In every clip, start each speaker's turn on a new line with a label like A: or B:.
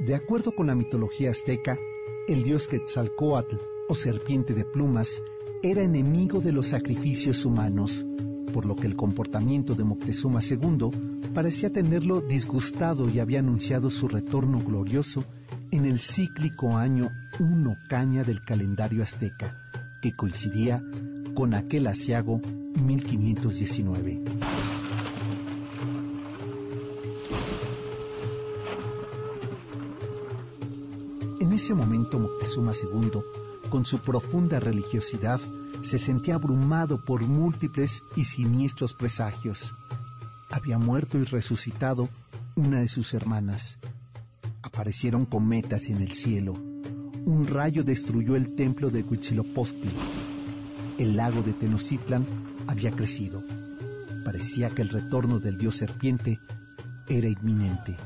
A: De acuerdo con la mitología azteca, el dios Quetzalcoatl, o serpiente de plumas, era enemigo de los sacrificios humanos, por lo que el comportamiento de Moctezuma II parecía tenerlo disgustado y había anunciado su retorno glorioso en el cíclico año 1 caña del calendario azteca, que coincidía con aquel asiago 1519. Ese momento Moctezuma II, con su profunda religiosidad, se sentía abrumado por múltiples y siniestros presagios. Había muerto y resucitado una de sus hermanas. Aparecieron cometas en el cielo. Un rayo destruyó el templo de Huitzilopochtli. El lago de Tenochtitlan había crecido. Parecía que el retorno del dios serpiente era inminente.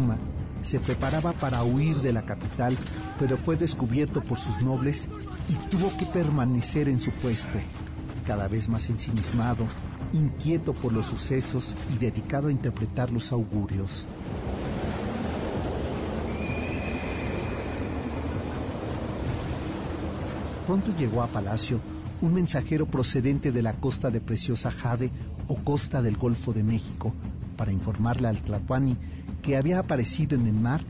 A: Moctezuma se preparaba para huir de la capital, pero fue descubierto por sus nobles y tuvo que permanecer en su puesto, cada vez más ensimismado, inquieto por los sucesos y dedicado a interpretar los augurios. Pronto llegó a Palacio un mensajero procedente de la costa de Preciosa Jade o costa del Golfo de México para informarle al Tlatuani que había aparecido en el mar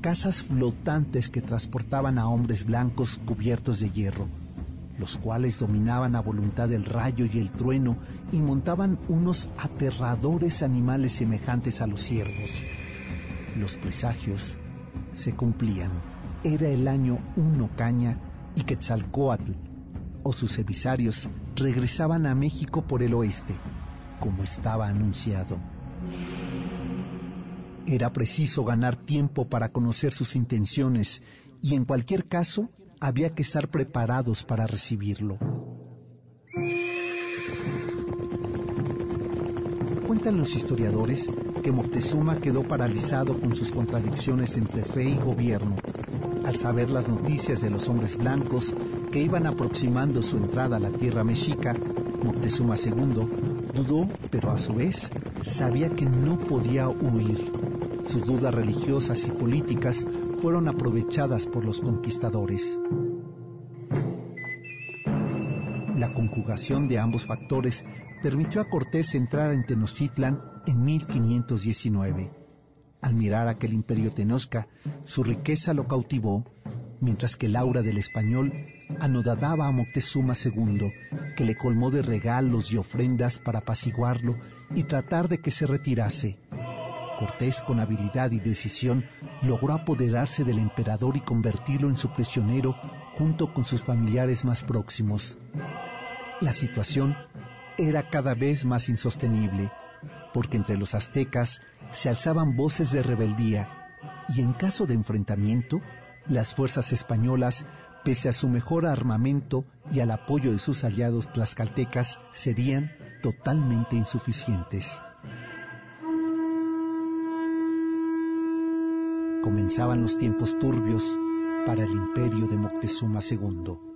A: casas flotantes que transportaban a hombres blancos cubiertos de hierro, los cuales dominaban a voluntad el rayo y el trueno y montaban unos aterradores animales semejantes a los ciervos. Los presagios se cumplían. Era el año uno caña y Quetzalcoatl o sus emisarios regresaban a México por el oeste, como estaba anunciado. Era preciso ganar tiempo para conocer sus intenciones y en cualquier caso había que estar preparados para recibirlo. Cuentan los historiadores que Moctezuma quedó paralizado con sus contradicciones entre fe y gobierno al saber las noticias de los hombres blancos que iban aproximando su entrada a la tierra mexica. Moctezuma II dudó, pero a su vez sabía que no podía huir. Sus dudas religiosas y políticas fueron aprovechadas por los conquistadores. La conjugación de ambos factores permitió a Cortés entrar en Tenochtitlan en 1519. Al mirar aquel imperio tenosca, su riqueza lo cautivó, mientras que el aura del español anodadaba a Moctezuma II, que le colmó de regalos y ofrendas para apaciguarlo y tratar de que se retirase. Cortés, con habilidad y decisión, logró apoderarse del emperador y convertirlo en su prisionero junto con sus familiares más próximos. La situación era cada vez más insostenible, porque entre los aztecas se alzaban voces de rebeldía y en caso de enfrentamiento, las fuerzas españolas, pese a su mejor armamento y al apoyo de sus aliados tlaxcaltecas, serían totalmente insuficientes. comenzaban los tiempos turbios para el imperio de Moctezuma II.